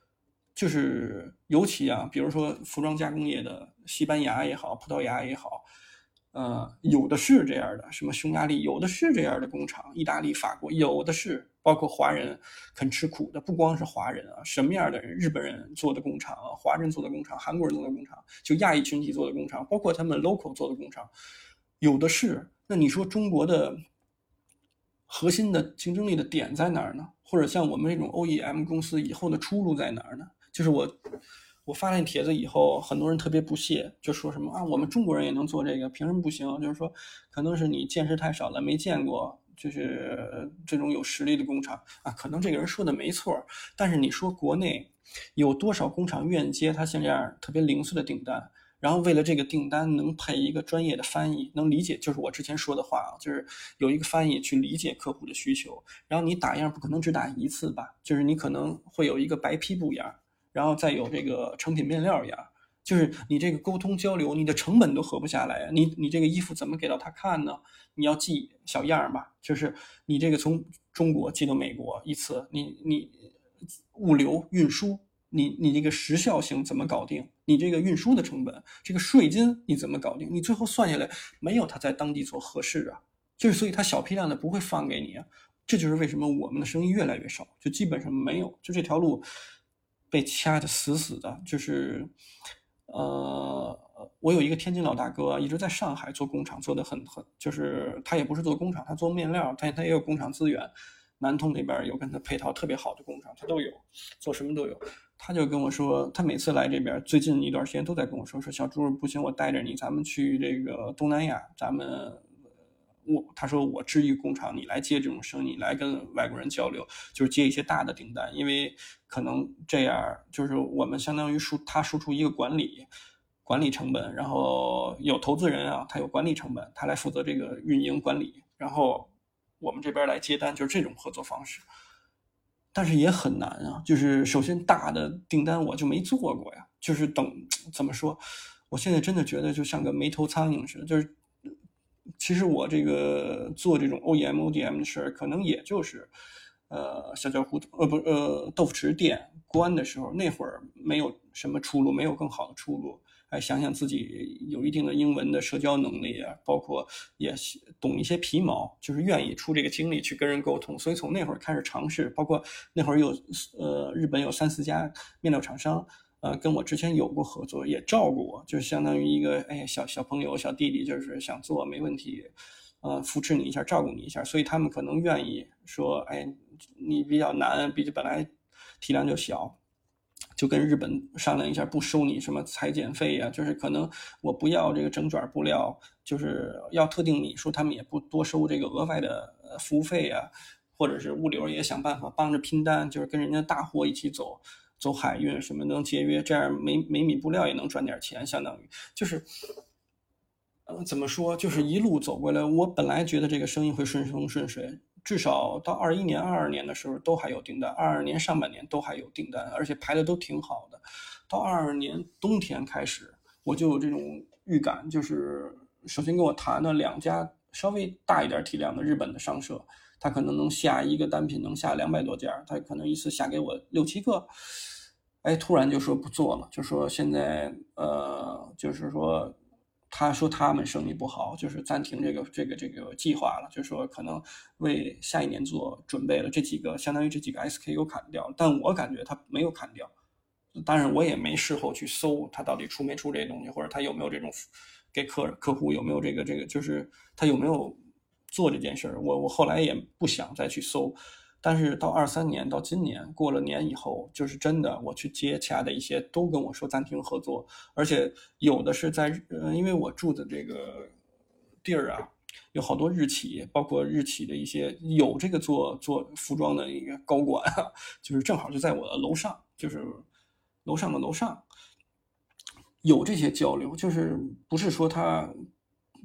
就是尤其啊，比如说服装加工业的西班牙也好，葡萄牙也好。呃，有的是这样的，什么匈牙利有的是这样的工厂，意大利、法国有的是，包括华人肯吃苦的，不光是华人啊，什么样的人，日本人做的工厂啊，华人做的工厂，韩国人做的工厂，就亚裔群体做的工厂，包括他们 local 做的工厂，有的是。那你说中国的核心的竞争力的点在哪儿呢？或者像我们这种 OEM 公司以后的出路在哪儿呢？就是我。我发那帖子以后，很多人特别不屑，就说什么啊，我们中国人也能做这个，凭什么不行？就是说，可能是你见识太少了，没见过，就是这种有实力的工厂啊。可能这个人说的没错，但是你说国内有多少工厂愿接他像这样特别零碎的订单？然后为了这个订单能配一个专业的翻译，能理解，就是我之前说的话啊，就是有一个翻译去理解客户的需求。然后你打样不可能只打一次吧？就是你可能会有一个白坯布样。然后再有这个成品面料样，就是你这个沟通交流，你的成本都合不下来你你这个衣服怎么给到他看呢？你要寄小样儿吧，就是你这个从中国寄到美国一次，你你物流运输，你你这个时效性怎么搞定？你这个运输的成本，这个税金你怎么搞定？你最后算下来没有他在当地做合适啊？就是所以他小批量的不会放给你啊。这就是为什么我们的生意越来越少，就基本上没有，就这条路。被掐的死死的，就是，呃，我有一个天津老大哥，一直在上海做工厂，做的很很，就是他也不是做工厂，他做面料，他他也有工厂资源，南通那边有跟他配套特别好的工厂，他都有，做什么都有。他就跟我说，他每次来这边，最近一段时间都在跟我说，说小朱不行，我带着你，咱们去这个东南亚，咱们。我他说我支一个工厂，你来接这种生意，来跟外国人交流，就是接一些大的订单，因为可能这样就是我们相当于输他输出一个管理，管理成本，然后有投资人啊，他有管理成本，他来负责这个运营管理，然后我们这边来接单，就是这种合作方式。但是也很难啊，就是首先大的订单我就没做过呀，就是等怎么说，我现在真的觉得就像个没头苍蝇似的，就是其实我这个做这种 OEM、ODM 的事儿，可能也就是呃小脚胡同呃不呃豆腐池店关的时候，那会儿没有什么出路，没有更好的出路。还想想自己有一定的英文的社交能力啊，包括也懂一些皮毛，就是愿意出这个精力去跟人沟通。所以从那会儿开始尝试，包括那会儿有呃日本有三四家面料厂商，呃跟我之前有过合作，也照顾我，就相当于一个哎小小朋友小弟弟，就是想做没问题，呃扶持你一下，照顾你一下。所以他们可能愿意说，哎你比较难，比本来体量就小。就跟日本商量一下，不收你什么裁剪费呀，就是可能我不要这个整卷布料，就是要特定米数，他们也不多收这个额外的服务费呀，或者是物流也想办法帮着拼单，就是跟人家大货一起走，走海运什么能节约，这样每每米布料也能赚点钱，相当于就是，呃，怎么说，就是一路走过来，我本来觉得这个生意会顺风顺水。至少到二一年、二二年的时候都还有订单，二二年上半年都还有订单，而且排的都挺好的。到二二年冬天开始，我就有这种预感，就是首先跟我谈的两家稍微大一点体量的日本的商社，他可能能下一个单品能下两百多件，他可能一次下给我六七个，哎，突然就说不做了，就说现在呃，就是说。他说他们生意不好，就是暂停这个这个这个计划了，就说可能为下一年做准备了。这几个相当于这几个 SKU 砍掉，但我感觉他没有砍掉。当然我也没事后去搜他到底出没出这些东西，或者他有没有这种给客客户有没有这个这个，就是他有没有做这件事儿。我我后来也不想再去搜。但是到二三年到今年过了年以后，就是真的，我去接洽的一些都跟我说暂停合作，而且有的是在呃，因为我住的这个地儿啊，有好多日企，包括日企的一些有这个做做服装的一个高管，就是正好就在我的楼上，就是楼上的楼上，有这些交流，就是不是说他。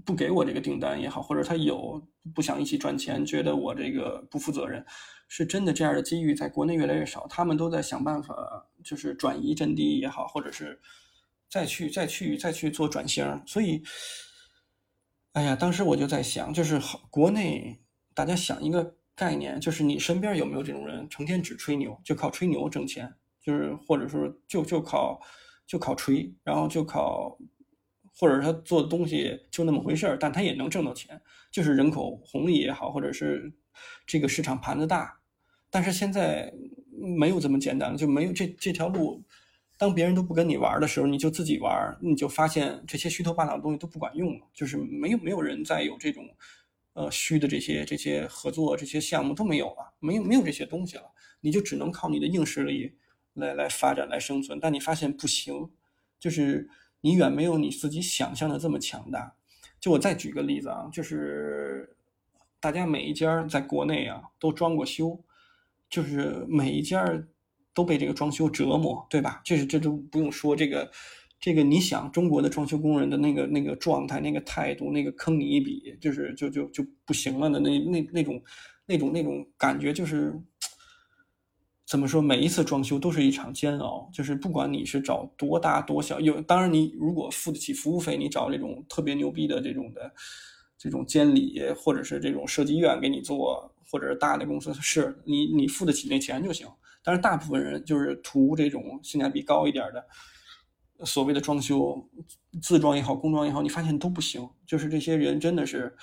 不给我这个订单也好，或者他有不想一起赚钱，觉得我这个不负责任，是真的这样的机遇在国内越来越少。他们都在想办法，就是转移阵地也好，或者是再去再去再去做转型。所以，哎呀，当时我就在想，就是国内大家想一个概念，就是你身边有没有这种人，成天只吹牛，就靠吹牛挣钱，就是或者说就就靠就靠吹，然后就靠。或者他做的东西就那么回事儿，但他也能挣到钱，就是人口红利也好，或者是这个市场盘子大。但是现在没有这么简单，就没有这这条路。当别人都不跟你玩的时候，你就自己玩，你就发现这些虚头巴脑的东西都不管用了，就是没有没有人再有这种呃虚的这些这些合作这些项目都没有了，没有没有这些东西了，你就只能靠你的硬实力来来发展来生存。但你发现不行，就是。你远没有你自己想象的这么强大。就我再举个例子啊，就是大家每一家在国内啊都装过修，就是每一家都被这个装修折磨，对吧？这是这都不用说，这个这个你想中国的装修工人的那个那个状态、那个态度、那个坑你一笔，就是就就就不行了的那那那种那种那种感觉，就是。怎么说？每一次装修都是一场煎熬，就是不管你是找多大多小，有当然你如果付得起服务费，你找这种特别牛逼的这种的这种监理，或者是这种设计院给你做，或者是大的公司，是你你付得起那钱就行。但是大部分人就是图这种性价比高一点的，所谓的装修，自装也好，工装也好，你发现都不行。就是这些人真的是。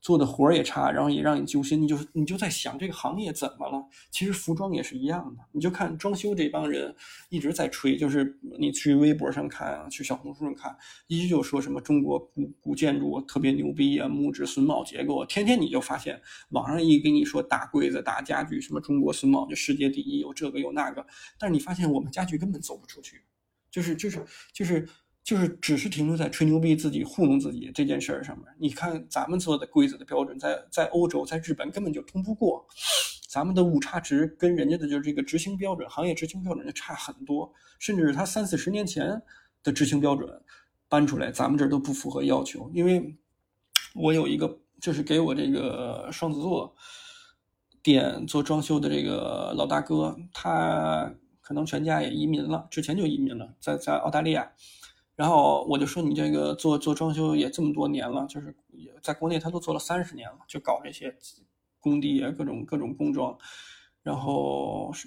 做的活儿也差，然后也让你揪心，你就你就在想这个行业怎么了？其实服装也是一样的，你就看装修这帮人一直在吹，就是你去微博上看啊，去小红书上看，一直就说什么中国古古建筑特别牛逼啊，木质榫卯结构，天天你就发现网上一跟你说大柜子、大家具，什么中国榫卯就世界第一，有这个有那个，但是你发现我们家具根本走不出去，就是就是就是。就是只是停留在吹牛逼、自己糊弄自己这件事儿上面。你看咱们做的规则的标准，在在欧洲、在日本根本就通不过，咱们的误差值跟人家的就是这个执行标准、行业执行标准就差很多，甚至是他三四十年前的执行标准，搬出来，咱们这儿都不符合要求。因为我有一个，就是给我这个双子座店做装修的这个老大哥，他可能全家也移民了，之前就移民了，在在澳大利亚。然后我就说你这个做做装修也这么多年了，就是也在国内他都做了三十年了，就搞这些工地啊，各种各种工装，然后是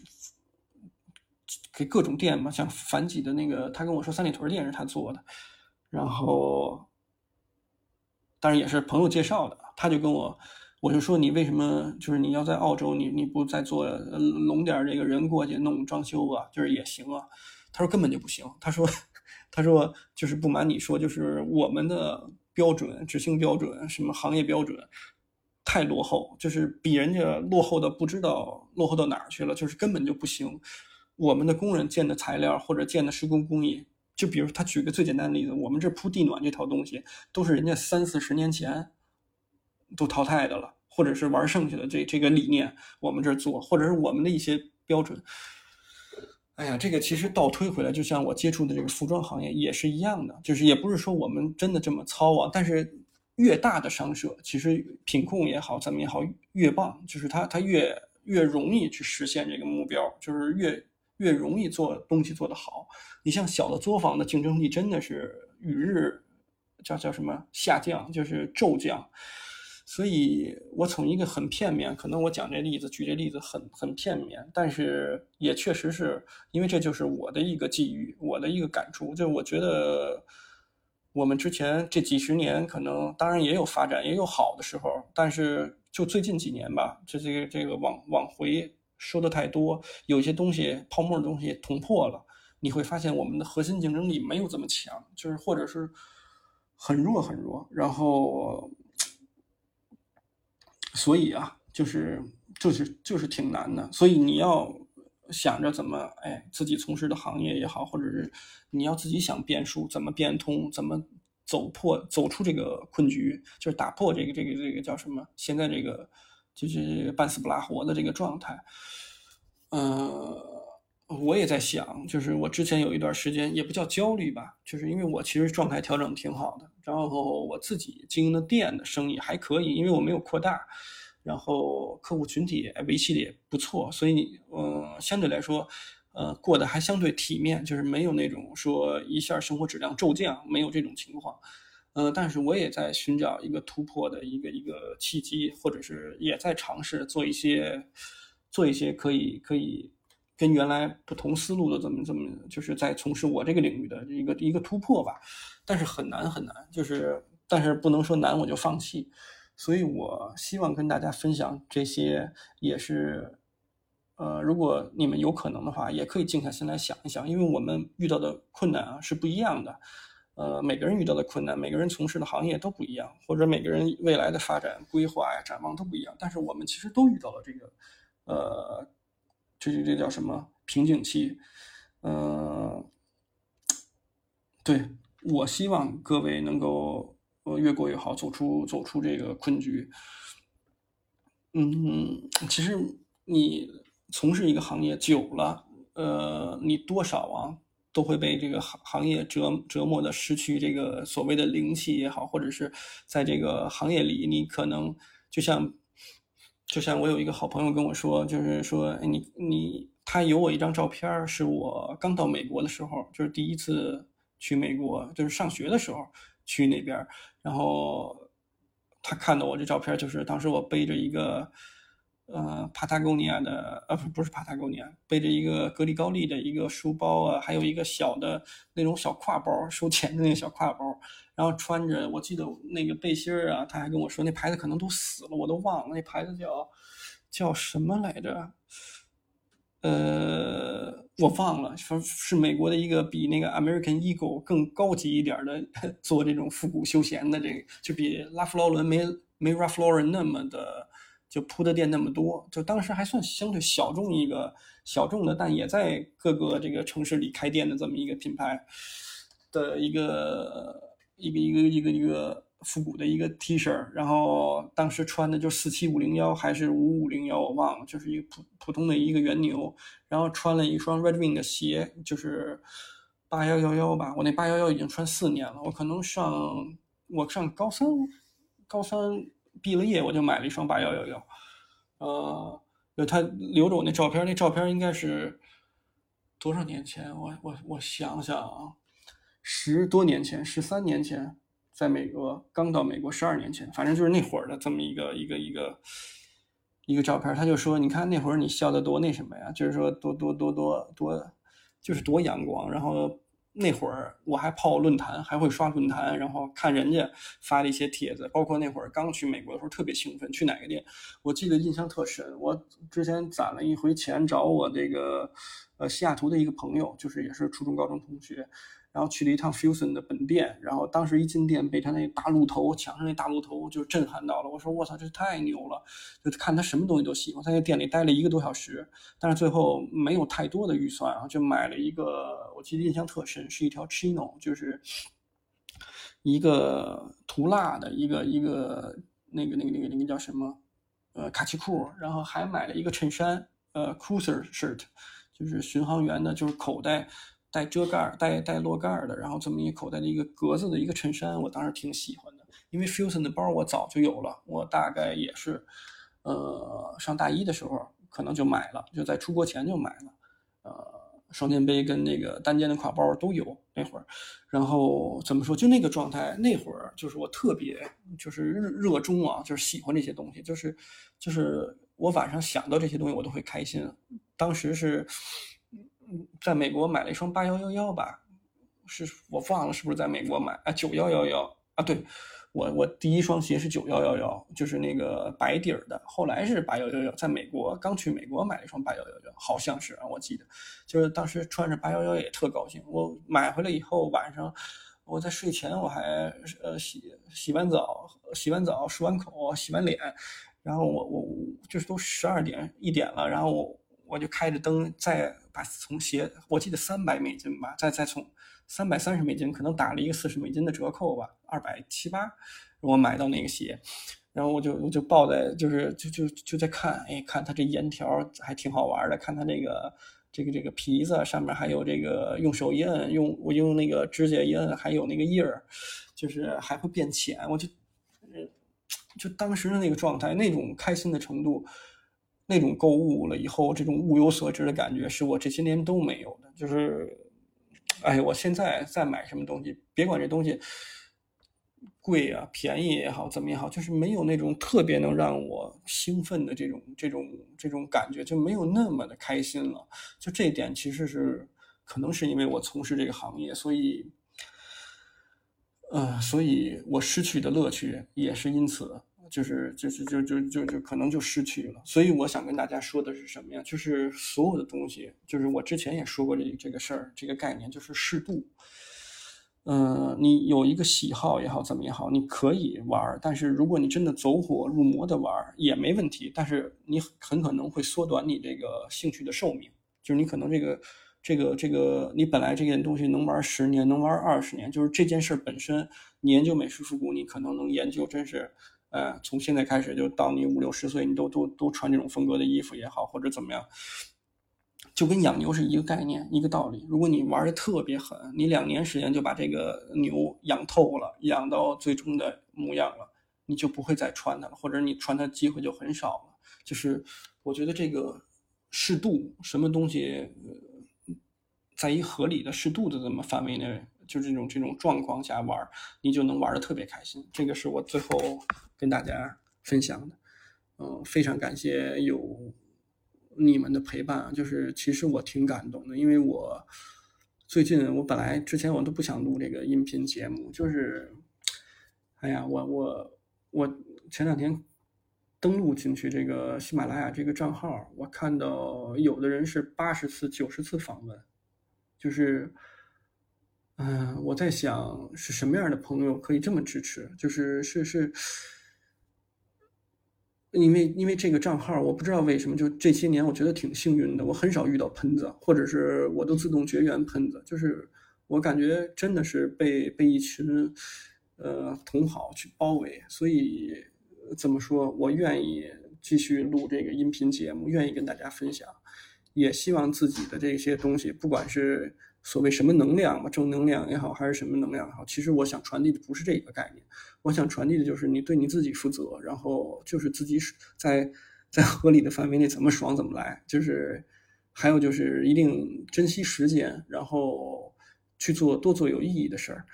给各种店嘛，像反几的那个，他跟我说三里屯店是他做的，然后当然也是朋友介绍的，他就跟我，我就说你为什么就是你要在澳洲，你你不再做拢点这个人过去弄装修啊，就是也行啊，他说根本就不行，他说。他说：“就是不瞒你说，就是我们的标准、执行标准、什么行业标准，太落后，就是比人家落后的不知道落后到哪儿去了，就是根本就不行。我们的工人建的材料或者建的施工工艺，就比如他举个最简单的例子，我们这铺地暖这套东西，都是人家三四十年前都淘汰的了，或者是玩剩下的这这个理念，我们这做，或者是我们的一些标准。”哎呀，这个其实倒推回来，就像我接触的这个服装行业也是一样的，就是也不是说我们真的这么糙啊，但是越大的商社，其实品控也好，怎么也好，越棒，就是它它越越容易去实现这个目标，就是越越容易做东西做得好。你像小的作坊的竞争力真的是与日叫叫什么下降，就是骤降。所以，我从一个很片面，可能我讲这例子、举这例子很很片面，但是也确实是因为这就是我的一个际遇，我的一个感触。就我觉得，我们之前这几十年，可能当然也有发展，也有好的时候，但是就最近几年吧，这这个这个往往回说的太多，有一些东西泡沫的东西捅破了，你会发现我们的核心竞争力没有这么强，就是或者是很弱很弱，然后。所以啊，就是就是就是挺难的。所以你要想着怎么哎，自己从事的行业也好，或者是你要自己想变数，怎么变通，怎么走破走出这个困局，就是打破这个这个这个叫什么？现在这个就是半死不拉活的这个状态。嗯，我也在想，就是我之前有一段时间也不叫焦虑吧，就是因为我其实状态调整挺好的。然后我自己经营的店的生意还可以，因为我没有扩大，然后客户群体维系的也不错，所以嗯，相对来说，呃，过得还相对体面，就是没有那种说一下生活质量骤降，没有这种情况。呃，但是我也在寻找一个突破的一个一个契机，或者是也在尝试做一些做一些可以可以跟原来不同思路的这么这么，就是在从事我这个领域的一个一个突破吧。但是很难很难，就是但是不能说难我就放弃，所以我希望跟大家分享这些，也是，呃，如果你们有可能的话，也可以静下心来想一想，因为我们遇到的困难啊是不一样的，呃，每个人遇到的困难，每个人从事的行业都不一样，或者每个人未来的发展规划呀、展望都不一样，但是我们其实都遇到了这个，呃，这这这叫什么瓶颈期，嗯，对。我希望各位能够呃越过越好，走出走出这个困局。嗯，其实你从事一个行业久了，呃，你多少啊都会被这个行行业折折磨的失去这个所谓的灵气也好，或者是在这个行业里，你可能就像就像我有一个好朋友跟我说，就是说你你他有我一张照片，是我刚到美国的时候，就是第一次。去美国就是上学的时候去那边，然后他看到我这照片，就是当时我背着一个呃帕塔哥尼亚的呃不不是帕塔哥尼亚，背着一个格里高利的一个书包啊，还有一个小的那种小挎包收钱的那个小挎包，然后穿着我记得那个背心儿啊，他还跟我说那牌子可能都死了，我都忘了那牌子叫叫什么来着。呃，我忘了，说是美国的一个比那个 American Eagle 更高级一点的做这种复古休闲的这个，就比拉夫劳伦没没 Ralph Lauren 那么的就铺的店那么多，就当时还算相对小众一个小众的，但也在各个这个城市里开店的这么一个品牌的一个一个一个一个一个。复古的一个 T 恤，然后当时穿的就四七五零幺还是五五零幺，我忘了，就是一个普普通的一个圆牛，然后穿了一双 Red Wing 的鞋，就是八幺幺幺吧，我那八幺幺已经穿四年了，我可能上我上高三，高三毕了业我就买了一双八幺幺幺，呃，就他留着我那照片，那照片应该是多少年前？我我我想想啊，十多年前，十三年前，在美国刚到美国，十二年前，反正就是那会儿的这么一个一个一个一个照片。他就说：“你看那会儿你笑的多那什么呀？就是说多多多多多，就是多阳光。”然后。那会儿我还泡论坛，还会刷论坛，然后看人家发的一些帖子，包括那会儿刚去美国的时候特别兴奋，去哪个店，我记得印象特深。我之前攒了一回钱找我这个呃西雅图的一个朋友，就是也是初中高中同学。然后去了一趟 Fusion 的本店，然后当时一进店被他那大鹿头墙上那大鹿头就震撼到了。我说我操，这太牛了！就看他什么东西都喜欢。在那店里待了一个多小时，但是最后没有太多的预算然后，就买了一个，我记得印象特深，是一条 Chino，就是一个涂蜡的一个一个那个那个那个那个叫什么呃卡其裤，然后还买了一个衬衫，呃 Cruiser shirt，就是巡航员的，就是口袋。带遮盖带带落盖的，然后这么一口袋的一个格子的一个衬衫，我当时挺喜欢的。因为 Fusion 的包我早就有了，我大概也是，呃，上大一的时候可能就买了，就在出国前就买了。呃，双肩背跟那个单肩的挎包都有那会儿。然后怎么说，就那个状态，那会儿就是我特别就是热热衷啊，就是喜欢这些东西，就是就是我晚上想到这些东西我都会开心。当时是。在美国买了一双八幺幺幺吧，是我忘了是不是在美国买啊？九幺幺幺啊，对我我第一双鞋是九幺幺幺，就是那个白底儿的。后来是八幺幺幺，在美国刚去美国买了一双八幺幺幺，好像是啊，我记得就是当时穿着八幺幺也特高兴。我买回来以后晚上我在睡前我还呃洗洗完澡，洗完澡漱完口，洗完脸，然后我我就是都十二点一点了，然后我。我就开着灯，再把从鞋，我记得三百美金吧，再再从三百三十美金，可能打了一个四十美金的折扣吧，二百七八，我买到那个鞋，然后我就我就抱在，就是就就就在看，哎，看它这沿条还挺好玩的，看它这个这个这个皮子上面还有这个用手一摁，用我用那个指甲一摁，还有那个印儿，就是还会变浅，我就，就当时的那个状态，那种开心的程度。那种购物了以后，这种物有所值的感觉，是我这些年都没有的。就是，哎，我现在再买什么东西，别管这东西贵啊、便宜也好，怎么也好，就是没有那种特别能让我兴奋的这种、这种、这种感觉，就没有那么的开心了。就这一点，其实是可能是因为我从事这个行业，所以，呃，所以我失去的乐趣也是因此。就是就是就就就就可能就失去了，所以我想跟大家说的是什么呀？就是所有的东西，就是我之前也说过这这个事儿，这个概念就是适度。嗯，你有一个喜好也好，怎么也好，你可以玩，但是如果你真的走火入魔的玩也没问题，但是你很可能会缩短你这个兴趣的寿命，就是你可能这个这个这个你本来这件东西能玩十年，能玩二十年，就是这件事本身，你研究美式复古，你可能能研究真是。呃，从现在开始就到你五六十岁，你都都都穿这种风格的衣服也好，或者怎么样，就跟养牛是一个概念，一个道理。如果你玩的特别狠，你两年时间就把这个牛养透了，养到最终的模样了，你就不会再穿它了，或者你穿它机会就很少了。就是我觉得这个适度，什么东西，呃在一合理的适度的这么范围内。就这种这种状况下玩，你就能玩的特别开心。这个是我最后跟大家分享的。嗯，非常感谢有你们的陪伴。就是其实我挺感动的，因为我最近我本来之前我都不想录这个音频节目，就是，哎呀，我我我前两天登录进去这个喜马拉雅这个账号，我看到有的人是八十次、九十次访问，就是。嗯，我在想是什么样的朋友可以这么支持？就是是是，因为因为这个账号，我不知道为什么，就这些年我觉得挺幸运的，我很少遇到喷子，或者是我都自动绝缘喷子，就是我感觉真的是被被一群呃同好去包围，所以怎么说我愿意继续录这个音频节目，愿意跟大家分享，也希望自己的这些东西，不管是。所谓什么能量嘛，正能量也好，还是什么能量也好，其实我想传递的不是这个概念，我想传递的就是你对你自己负责，然后就是自己在在合理的范围内怎么爽怎么来，就是还有就是一定珍惜时间，然后去做多做有意义的事儿。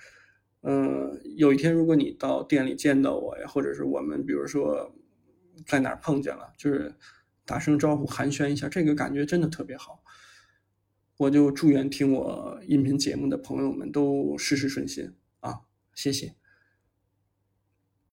嗯，有一天如果你到店里见到我呀，或者是我们比如说在哪儿碰见了，就是打声招呼寒暄一下，这个感觉真的特别好。我就祝愿听我音频节目的朋友们都事事顺心啊！谢谢。